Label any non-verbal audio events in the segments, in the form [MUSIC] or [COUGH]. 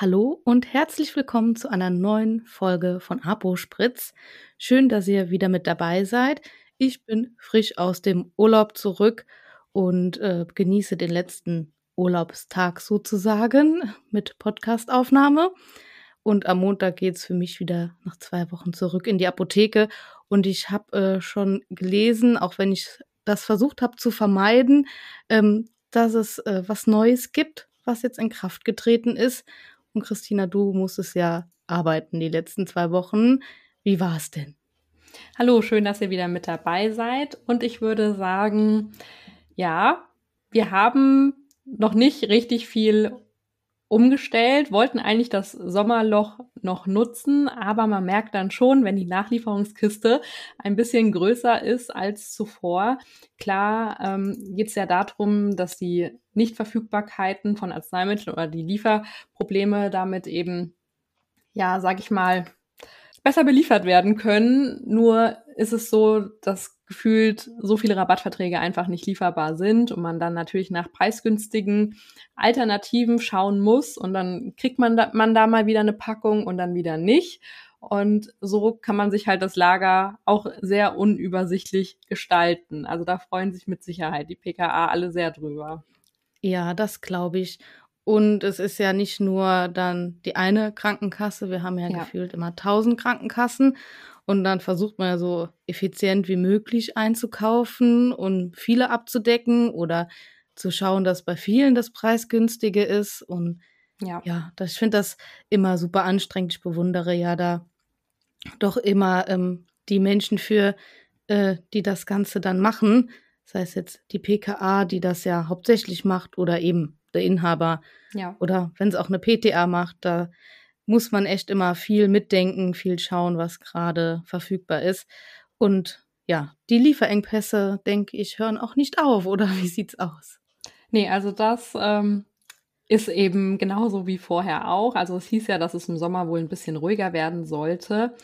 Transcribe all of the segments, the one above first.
Hallo und herzlich willkommen zu einer neuen Folge von Apo Spritz. Schön, dass ihr wieder mit dabei seid. Ich bin frisch aus dem Urlaub zurück und äh, genieße den letzten Urlaubstag sozusagen mit Podcastaufnahme. Und am Montag geht's für mich wieder nach zwei Wochen zurück in die Apotheke. Und ich habe äh, schon gelesen, auch wenn ich das versucht habe zu vermeiden, ähm, dass es äh, was Neues gibt, was jetzt in Kraft getreten ist. Und Christina, du musstest ja arbeiten die letzten zwei Wochen. Wie war es denn? Hallo, schön, dass ihr wieder mit dabei seid. Und ich würde sagen, ja, wir haben noch nicht richtig viel umgestellt, wollten eigentlich das Sommerloch noch nutzen, aber man merkt dann schon, wenn die Nachlieferungskiste ein bisschen größer ist als zuvor. Klar ähm, geht es ja darum, dass die Nichtverfügbarkeiten von Arzneimitteln oder die Lieferprobleme damit eben, ja, sag ich mal, besser beliefert werden können. Nur ist es so, dass gefühlt so viele Rabattverträge einfach nicht lieferbar sind und man dann natürlich nach preisgünstigen Alternativen schauen muss und dann kriegt man da, man da mal wieder eine Packung und dann wieder nicht. Und so kann man sich halt das Lager auch sehr unübersichtlich gestalten. Also da freuen sich mit Sicherheit die PKA alle sehr drüber. Ja, das glaube ich. Und es ist ja nicht nur dann die eine Krankenkasse, wir haben ja, ja. gefühlt immer tausend Krankenkassen. Und dann versucht man ja so effizient wie möglich einzukaufen und viele abzudecken oder zu schauen, dass bei vielen das preisgünstige ist. Und ja, ja das, ich finde das immer super anstrengend. Ich bewundere ja da doch immer ähm, die Menschen für, äh, die das Ganze dann machen. Sei es jetzt die PKA, die das ja hauptsächlich macht, oder eben der Inhaber. Ja. Oder wenn es auch eine PTA macht, da muss man echt immer viel mitdenken, viel schauen, was gerade verfügbar ist. Und ja, die Lieferengpässe, denke ich, hören auch nicht auf, oder wie sieht's aus? Nee, also das ähm, ist eben genauso wie vorher auch. Also es hieß ja, dass es im Sommer wohl ein bisschen ruhiger werden sollte.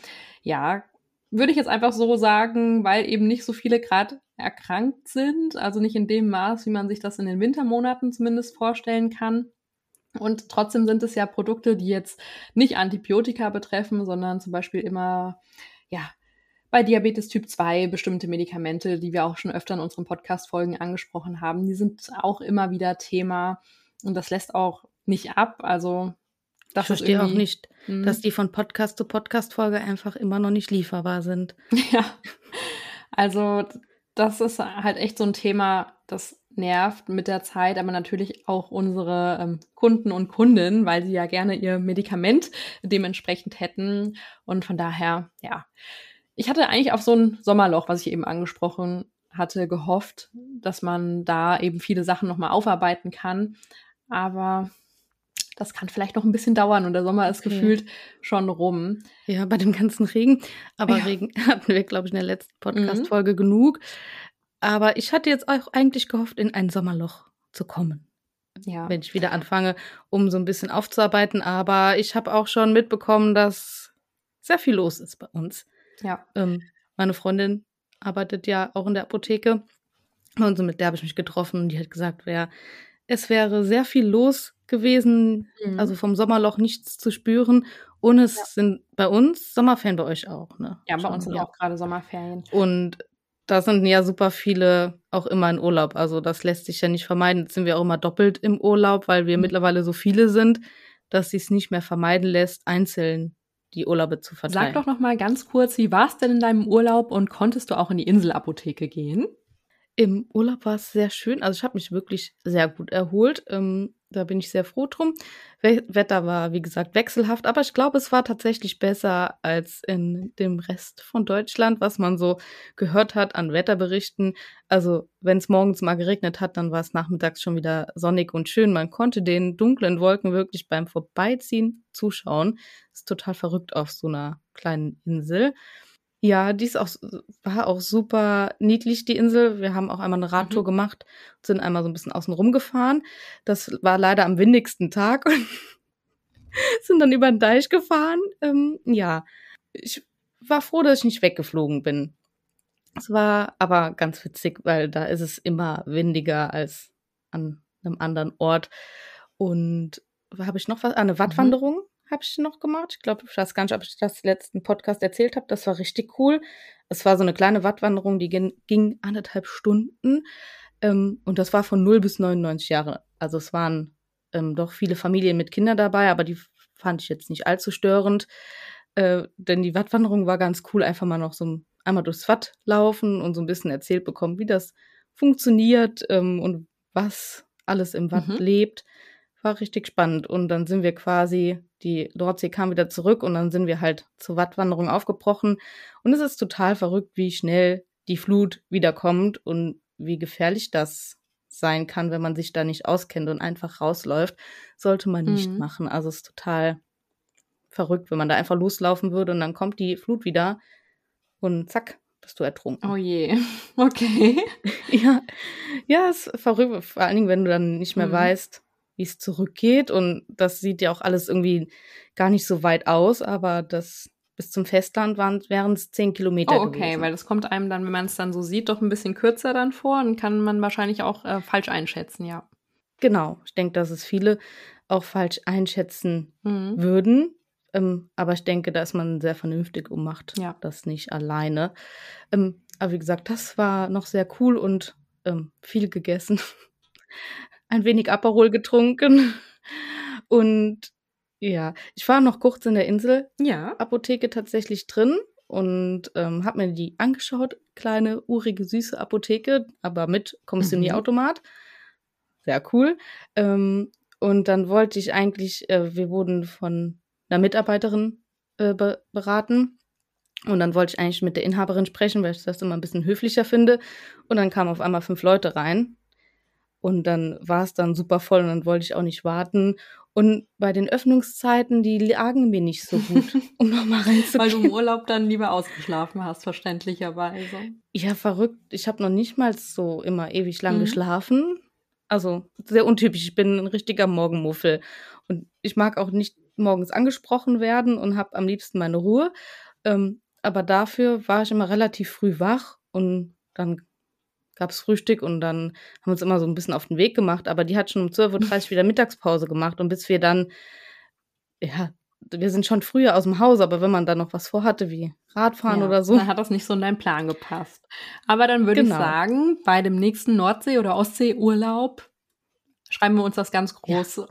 Ja, würde ich jetzt einfach so sagen, weil eben nicht so viele gerade erkrankt sind, also nicht in dem Maß, wie man sich das in den Wintermonaten zumindest vorstellen kann. Und trotzdem sind es ja Produkte, die jetzt nicht Antibiotika betreffen, sondern zum Beispiel immer, ja, bei Diabetes Typ 2 bestimmte Medikamente, die wir auch schon öfter in unseren Podcast-Folgen angesprochen haben, die sind auch immer wieder Thema und das lässt auch nicht ab. Also, das ich verstehe auch nicht, mh. dass die von Podcast zu Podcast-Folge einfach immer noch nicht lieferbar sind. [LAUGHS] Ja. Also, das ist halt echt so ein Thema, das nervt mit der Zeit, aber natürlich auch unsere ähm, Kunden und Kundinnen, weil sie ja gerne ihr Medikament dementsprechend hätten. Und von daher, ja. Ich hatte eigentlich auf so ein Sommerloch, was ich eben angesprochen hatte, gehofft, dass man da eben viele Sachen nochmal aufarbeiten kann. Aber das kann vielleicht noch ein bisschen dauern und der Sommer ist okay. gefühlt schon rum. Ja, bei dem ganzen Regen. Aber ja. Regen [LAUGHS] hatten wir, glaube ich, in der letzten mhm. Podcast-Folge mhm. genug. Aber ich hatte jetzt auch eigentlich gehofft, in ein Sommerloch zu kommen. Ja. Wenn ich wieder anfange, um so ein bisschen aufzuarbeiten. Aber ich habe auch schon mitbekommen, dass sehr viel los ist bei uns. Ja. Ähm, meine Freundin arbeitet ja auch in der Apotheke. Und so mit der habe ich mich getroffen und die hat gesagt, ja, es wäre sehr viel los gewesen, mhm. also vom Sommerloch nichts zu spüren. Und es ja. sind bei uns Sommerferien bei euch auch, ne? Ja, bei Schon, uns sind ja. auch gerade Sommerferien. Und da sind ja super viele auch immer in Urlaub. Also das lässt sich ja nicht vermeiden. Jetzt sind wir auch immer doppelt im Urlaub, weil wir mhm. mittlerweile so viele sind, dass sie es nicht mehr vermeiden lässt, einzeln die Urlaube zu verteilen. Sag doch noch mal ganz kurz, wie war es denn in deinem Urlaub und konntest du auch in die Inselapotheke gehen? Im Urlaub war es sehr schön. Also ich habe mich wirklich sehr gut erholt. Ähm, da bin ich sehr froh drum. Wetter war, wie gesagt, wechselhaft, aber ich glaube, es war tatsächlich besser als in dem Rest von Deutschland, was man so gehört hat an Wetterberichten. Also, wenn es morgens mal geregnet hat, dann war es nachmittags schon wieder sonnig und schön. Man konnte den dunklen Wolken wirklich beim Vorbeiziehen zuschauen. Ist total verrückt auf so einer kleinen Insel. Ja, die ist auch, war auch super niedlich, die Insel. Wir haben auch einmal eine Radtour mhm. gemacht, sind einmal so ein bisschen außen rum gefahren. Das war leider am windigsten Tag [LAUGHS] und sind dann über den Deich gefahren. Ähm, ja, ich war froh, dass ich nicht weggeflogen bin. Es war aber ganz witzig, weil da ist es immer windiger als an einem anderen Ort. Und habe ich noch was? Ah, eine Wattwanderung mhm. Habe ich noch gemacht. Ich glaube, ich weiß gar nicht, ob ich das letzten Podcast erzählt habe. Das war richtig cool. Es war so eine kleine Wattwanderung, die ging, anderthalb Stunden. Ähm, und das war von 0 bis 99 Jahre. Also es waren ähm, doch viele Familien mit Kindern dabei, aber die fand ich jetzt nicht allzu störend. Äh, denn die Wattwanderung war ganz cool, einfach mal noch so einmal durchs Watt laufen und so ein bisschen erzählt bekommen, wie das funktioniert ähm, und was alles im Watt mhm. lebt. War richtig spannend. Und dann sind wir quasi, die Nordsee kam wieder zurück und dann sind wir halt zur Wattwanderung aufgebrochen. Und es ist total verrückt, wie schnell die Flut wiederkommt und wie gefährlich das sein kann, wenn man sich da nicht auskennt und einfach rausläuft. Sollte man nicht mhm. machen. Also es ist total verrückt, wenn man da einfach loslaufen würde und dann kommt die Flut wieder und zack, bist du ertrunken. Oh je, [LAUGHS] okay. [LAUGHS] ja, ja, ist verrückt, vor allen Dingen, wenn du dann nicht mehr mhm. weißt, wie es zurückgeht und das sieht ja auch alles irgendwie gar nicht so weit aus, aber das bis zum Festland waren wären es zehn Kilometer. Oh, okay, gewesen. weil das kommt einem dann, wenn man es dann so sieht, doch ein bisschen kürzer dann vor und kann man wahrscheinlich auch äh, falsch einschätzen, ja. Genau, ich denke, dass es viele auch falsch einschätzen mhm. würden. Ähm, aber ich denke, da ist man sehr vernünftig und macht ja. das nicht alleine. Ähm, aber wie gesagt, das war noch sehr cool und ähm, viel gegessen. Ein wenig Aperol getrunken. Und ja, ich war noch kurz in der Insel. Ja. Apotheke tatsächlich drin und ähm, habe mir die angeschaut. Kleine, urige, süße Apotheke, aber mit Kommissionierautomat. Mhm. Sehr cool. Ähm, und dann wollte ich eigentlich, äh, wir wurden von einer Mitarbeiterin äh, be beraten. Und dann wollte ich eigentlich mit der Inhaberin sprechen, weil ich das immer ein bisschen höflicher finde. Und dann kamen auf einmal fünf Leute rein. Und dann war es dann super voll und dann wollte ich auch nicht warten. Und bei den Öffnungszeiten, die lagen mir nicht so gut, [LAUGHS] um nochmal reinzugehen. Weil du im Urlaub dann lieber ausgeschlafen hast, verständlicherweise. Ja, verrückt. Ich habe noch nicht mal so immer ewig lang mhm. geschlafen. Also sehr untypisch. Ich bin ein richtiger Morgenmuffel. Und ich mag auch nicht morgens angesprochen werden und habe am liebsten meine Ruhe. Ähm, aber dafür war ich immer relativ früh wach und dann gab es Frühstück und dann haben wir uns immer so ein bisschen auf den Weg gemacht. Aber die hat schon um 12.30 Uhr [LAUGHS] wieder Mittagspause gemacht und bis wir dann, ja, wir sind schon früher aus dem Haus, aber wenn man da noch was vorhatte, wie Radfahren ja, oder so. Dann hat das nicht so in deinen Plan gepasst. Aber dann würde genau. ich sagen, bei dem nächsten Nordsee- oder Ostsee-Urlaub schreiben wir uns das ganz groß ja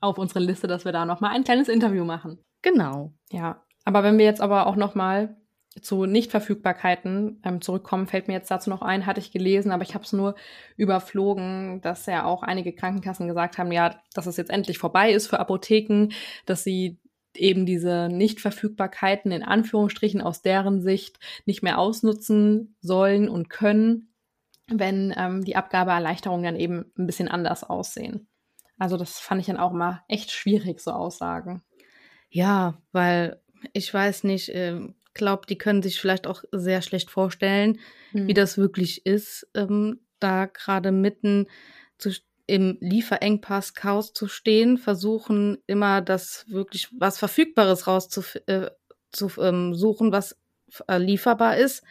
auf unsere Liste, dass wir da nochmal ein kleines Interview machen. Genau. Ja. Aber wenn wir jetzt aber auch nochmal zu Nichtverfügbarkeiten ähm, zurückkommen, fällt mir jetzt dazu noch ein, hatte ich gelesen, aber ich habe es nur überflogen, dass ja auch einige Krankenkassen gesagt haben, ja, dass es jetzt endlich vorbei ist für Apotheken, dass sie eben diese Nichtverfügbarkeiten in Anführungsstrichen aus deren Sicht nicht mehr ausnutzen sollen und können, wenn ähm, die Abgabeerleichterungen dann eben ein bisschen anders aussehen. Also das fand ich dann auch mal echt schwierig, so Aussagen. Ja, weil ich weiß nicht, äh, glaube, die können sich vielleicht auch sehr schlecht vorstellen, mhm. wie das wirklich ist, ähm, da gerade mitten zu, im Lieferengpass Chaos zu stehen, versuchen immer das wirklich was Verfügbares rauszusuchen, äh, ähm, suchen, was äh, lieferbar ist,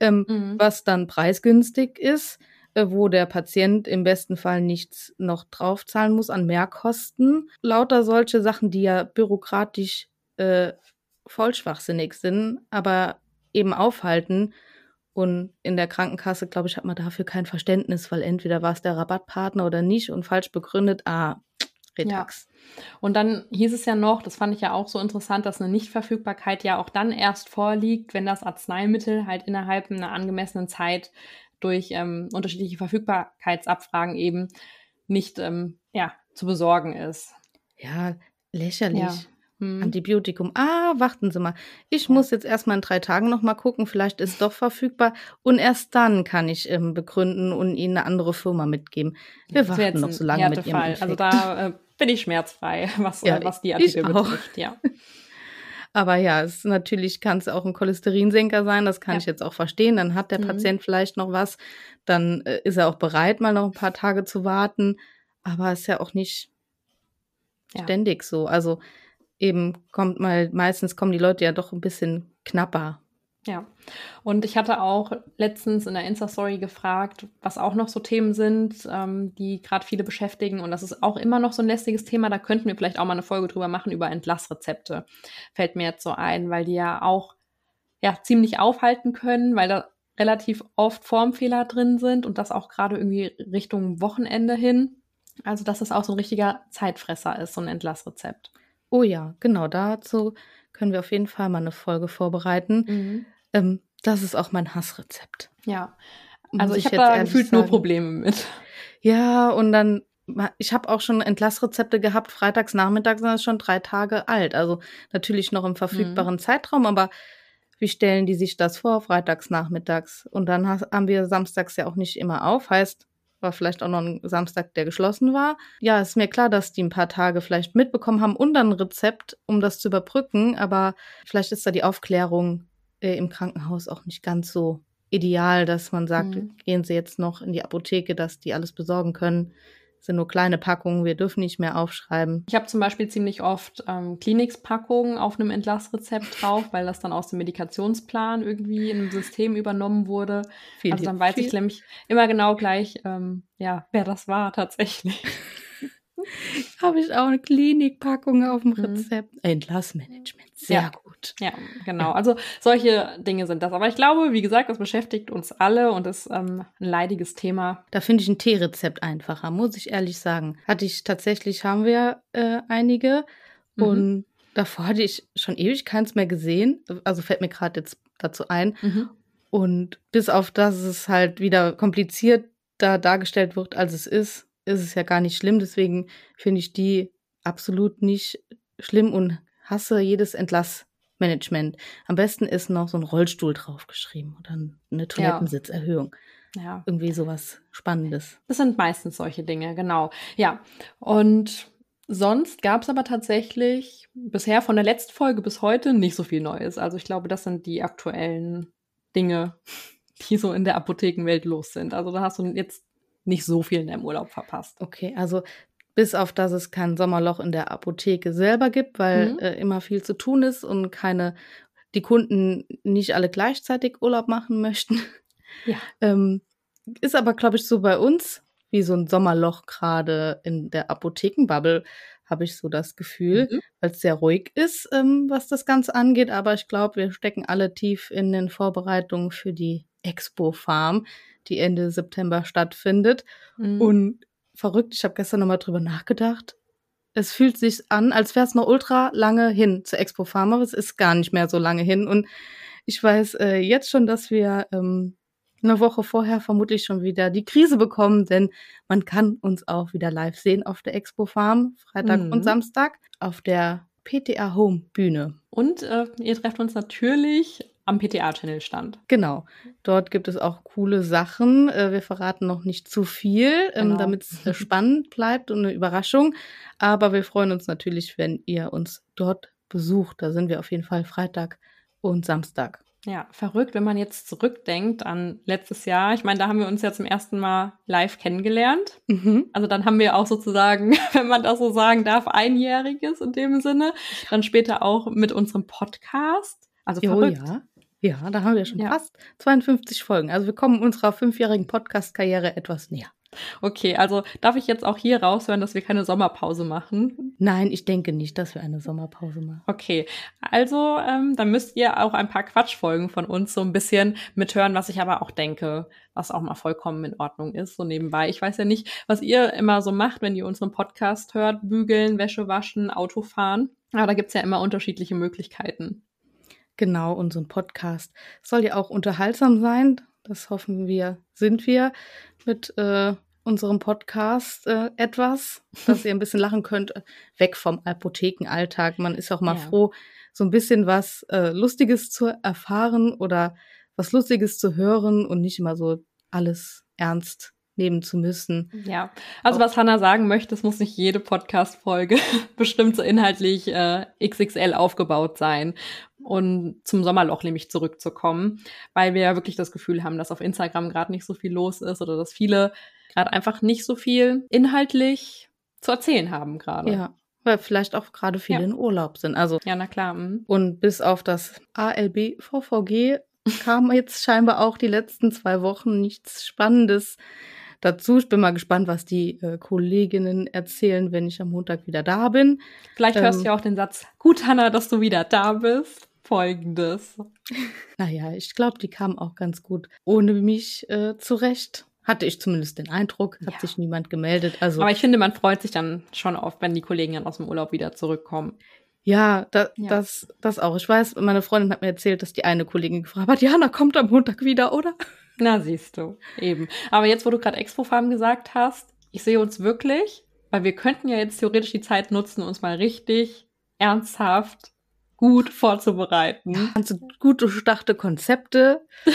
ähm, mhm. was dann preisgünstig ist äh, wo der Patient im besten Fall nichts noch draufzahlen muss an Mehrkosten. Lauter solche Sachen, die ja bürokratisch äh, voll schwachsinnig sind, aber eben aufhalten. Und in der Krankenkasse, glaube ich, hat man dafür kein Verständnis, weil entweder war es der Rabattpartner oder nicht und falsch begründet, ah, Retax. Ja. Und dann hieß es ja noch, das fand ich ja auch so interessant, dass eine Nichtverfügbarkeit ja auch dann erst vorliegt, wenn das Arzneimittel halt innerhalb einer angemessenen Zeit durch ähm, unterschiedliche Verfügbarkeitsabfragen eben nicht ähm, ja, zu besorgen ist. Ja, lächerlich. Ja. Hm. Antibiotikum. Ah, warten Sie mal. Ich ja. muss jetzt erstmal in drei Tagen nochmal gucken, vielleicht ist doch verfügbar. Und erst dann kann ich ähm, begründen und Ihnen eine andere Firma mitgeben. Wir das warten noch so lange mit Ihrem Infekt. Also da äh, bin ich schmerzfrei, [LAUGHS] was, ja, äh, was die Artikel betrifft. Ja. [LAUGHS] Aber ja, es natürlich kann es auch ein Cholesterinsenker sein, das kann ja. ich jetzt auch verstehen. Dann hat der mhm. Patient vielleicht noch was, dann äh, ist er auch bereit, mal noch ein paar Tage zu warten. Aber es ist ja auch nicht ja. ständig so. Also eben kommt mal, meistens kommen die Leute ja doch ein bisschen knapper Ja, und ich hatte auch letztens in der Insta-Story gefragt, was auch noch so Themen sind, ähm, die gerade viele beschäftigen. Und das ist auch immer noch so ein lästiges Thema. Da könnten wir vielleicht auch mal eine Folge drüber machen, über Entlassrezepte. Fällt mir jetzt so ein, weil die ja auch ja, ziemlich aufhalten können, weil da relativ oft Formfehler drin sind und das auch gerade irgendwie Richtung Wochenende hin. Also, dass es auch so ein richtiger Zeitfresser ist, so ein Entlassrezept. Oh ja, genau, dazu können wir auf jeden Fall mal eine Folge vorbereiten. Mhm. Ähm, das ist auch mein Hassrezept. Ja. Also ich, ich habe gefühlt sagen. nur Probleme mit. Ja, und dann, ich habe auch schon Entlassrezepte gehabt, freitags nachmittags sind das schon drei Tage alt. Also natürlich noch im verfügbaren mhm. Zeitraum, aber wie stellen die sich das vor, freitags nachmittags? Und dann haben wir samstags ja auch nicht immer auf. Heißt, war vielleicht auch noch ein Samstag, der geschlossen war. Ja, ist mir klar, dass die ein paar Tage vielleicht mitbekommen haben und dann ein Rezept, um das zu überbrücken, aber vielleicht ist da die Aufklärung äh, im Krankenhaus auch nicht ganz so ideal, dass man sagt, mhm. gehen Sie jetzt noch in die Apotheke, dass die alles besorgen können sind nur kleine Packungen, wir dürfen nicht mehr aufschreiben. Ich habe zum Beispiel ziemlich oft ähm, Klinikspackungen auf einem Entlassrezept drauf, weil das dann aus dem Medikationsplan irgendwie in einem System übernommen wurde. Viel, also dann weiß viel. ich nämlich immer genau gleich, ähm, ja, wer das war tatsächlich. [LAUGHS] [LAUGHS] habe ich auch eine Klinikpackung auf dem mhm. Rezept. Mhm. Entlassmanagement, sehr ja. gut. Ja, genau. Also solche Dinge sind das. Aber ich glaube, wie gesagt, das beschäftigt uns alle und ist ähm, ein leidiges Thema. Da finde ich ein Teerezept einfacher, muss ich ehrlich sagen. Hatte ich tatsächlich, haben wir äh, einige mhm. und davor hatte ich schon ewig keins mehr gesehen. Also fällt mir gerade jetzt dazu ein. Mhm. Und bis auf das es halt wieder kompliziert da dargestellt wird, als es ist, ist es ja gar nicht schlimm. Deswegen finde ich die absolut nicht schlimm und hasse jedes Entlassmanagement. Am besten ist noch so ein Rollstuhl draufgeschrieben oder eine Toilettensitzerhöhung. Ja. Irgendwie sowas Spannendes. Das sind meistens solche Dinge, genau. Ja. Und sonst gab es aber tatsächlich bisher von der letzten Folge bis heute nicht so viel Neues. Also ich glaube, das sind die aktuellen Dinge, [LAUGHS] die so in der Apothekenwelt los sind. Also da hast du jetzt nicht so viel in deinem Urlaub verpasst. Okay, also bis auf dass es kein Sommerloch in der Apotheke selber gibt, weil mhm. äh, immer viel zu tun ist und keine die Kunden nicht alle gleichzeitig Urlaub machen möchten. Ja. [LAUGHS] ähm, ist aber, glaube ich, so bei uns wie so ein Sommerloch gerade in der Apothekenbubble, habe ich so das Gefühl, mhm. weil es sehr ruhig ist, ähm, was das Ganze angeht. Aber ich glaube, wir stecken alle tief in den Vorbereitungen für die Expo Farm, die Ende September stattfindet. Mhm. Und verrückt, ich habe gestern nochmal drüber nachgedacht. Es fühlt sich an, als wäre es noch ultra lange hin zur Expo Farm, aber es ist gar nicht mehr so lange hin. Und ich weiß äh, jetzt schon, dass wir ähm, eine Woche vorher vermutlich schon wieder die Krise bekommen, denn man kann uns auch wieder live sehen auf der Expo Farm, Freitag mhm. und Samstag, auf der PTA Home Bühne. Und äh, ihr trefft uns natürlich am PTA-Channel stand. Genau. Dort gibt es auch coole Sachen. Äh, wir verraten noch nicht zu viel, ähm, genau. damit es äh, [LAUGHS] spannend bleibt und eine Überraschung. Aber wir freuen uns natürlich, wenn ihr uns dort besucht. Da sind wir auf jeden Fall Freitag und Samstag. Ja, verrückt, wenn man jetzt zurückdenkt an letztes Jahr. Ich meine, da haben wir uns ja zum ersten Mal live kennengelernt. Mhm. Also dann haben wir auch sozusagen, [LAUGHS] wenn man das so sagen darf, einjähriges in dem Sinne. Dann später auch mit unserem Podcast. Also verrückt. Oh ja. Ja, da haben wir schon ja. fast 52 Folgen. Also wir kommen unserer fünfjährigen Podcast-Karriere etwas näher. Okay, also darf ich jetzt auch hier raushören, dass wir keine Sommerpause machen? Nein, ich denke nicht, dass wir eine Sommerpause machen. Okay, also ähm, dann müsst ihr auch ein paar Quatschfolgen von uns so ein bisschen mithören, was ich aber auch denke, was auch mal vollkommen in Ordnung ist, so nebenbei. Ich weiß ja nicht, was ihr immer so macht, wenn ihr unseren Podcast hört, bügeln, Wäsche waschen, Auto fahren. Aber da gibt's ja immer unterschiedliche Möglichkeiten. Genau, und so ein Podcast soll ja auch unterhaltsam sein. Das hoffen wir, sind wir mit äh, unserem Podcast äh, etwas, dass ihr ein bisschen lachen könnt, weg vom Apothekenalltag. Man ist auch mal ja. froh, so ein bisschen was äh, Lustiges zu erfahren oder was Lustiges zu hören und nicht immer so alles ernst nehmen zu müssen. Ja, also was Hannah sagen möchte, es muss nicht jede Podcast-Folge [LAUGHS] bestimmt so inhaltlich äh, XXL aufgebaut sein. Und zum Sommerloch nämlich zurückzukommen, weil wir ja wirklich das Gefühl haben, dass auf Instagram gerade nicht so viel los ist oder dass viele gerade einfach nicht so viel inhaltlich zu erzählen haben gerade. Ja, weil vielleicht auch gerade viele ja. in Urlaub sind. Also ja, na klar. Mh. Und bis auf das ALB VVG kam jetzt scheinbar auch die letzten zwei Wochen nichts Spannendes dazu. Ich bin mal gespannt, was die äh, Kolleginnen erzählen, wenn ich am Montag wieder da bin. Vielleicht ähm, hörst du ja auch den Satz, gut, Hanna, dass du wieder da bist. Folgendes. Naja, ich glaube, die kam auch ganz gut ohne mich äh, zurecht. Hatte ich zumindest den Eindruck, hat ja. sich niemand gemeldet. Also, Aber ich finde, man freut sich dann schon oft, wenn die Kollegen dann aus dem Urlaub wieder zurückkommen. Ja, da, ja, Das, das auch. Ich weiß, meine Freundin hat mir erzählt, dass die eine Kollegin gefragt hat, Jana kommt am Montag wieder, oder? Na, siehst du, eben. Aber jetzt, wo du gerade Expo-Farm gesagt hast, ich sehe uns wirklich, weil wir könnten ja jetzt theoretisch die Zeit nutzen, uns mal richtig ernsthaft gut vorzubereiten. Also gut durchdachte Konzepte. [LAUGHS]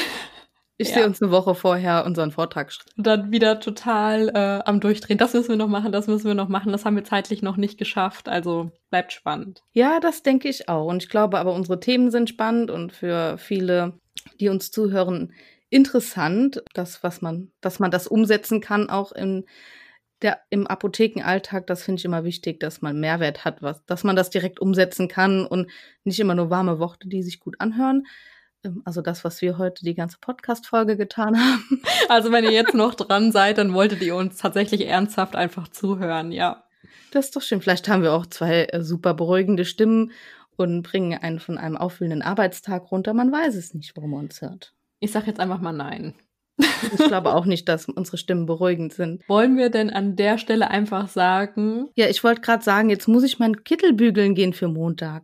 Ich ja. sehe uns eine Woche vorher unseren Vortrag schreiben. Und dann wieder total äh, am Durchdrehen. Das müssen wir noch machen, das müssen wir noch machen. Das haben wir zeitlich noch nicht geschafft. Also bleibt spannend. Ja, das denke ich auch. Und ich glaube aber, unsere Themen sind spannend und für viele, die uns zuhören, interessant, das, was man, dass man das umsetzen kann, auch in der, im Apothekenalltag, das finde ich immer wichtig, dass man Mehrwert hat, was, dass man das direkt umsetzen kann und nicht immer nur warme Worte, die sich gut anhören. Ähm, also das, was wir heute die ganze Podcast-Folge getan [LAUGHS] haben. Also wenn ihr jetzt noch dran seid, dann wolltet ihr uns tatsächlich ernsthaft einfach zuhören, ja. Das ist doch schön. Vielleicht haben wir auch zwei äh, super beruhigende Stimmen und bringen einen von einem auffüllenden Arbeitstag runter. Man weiß es nicht, warum man uns hört. Ich sag jetzt einfach mal nein. Ich glaube auch nicht, dass unsere Stimmen beruhigend sind. Wollen wir denn an der Stelle einfach sagen? Ja, ich wollte gerade sagen, jetzt muss ich meinen Kittel bügeln gehen für Montag.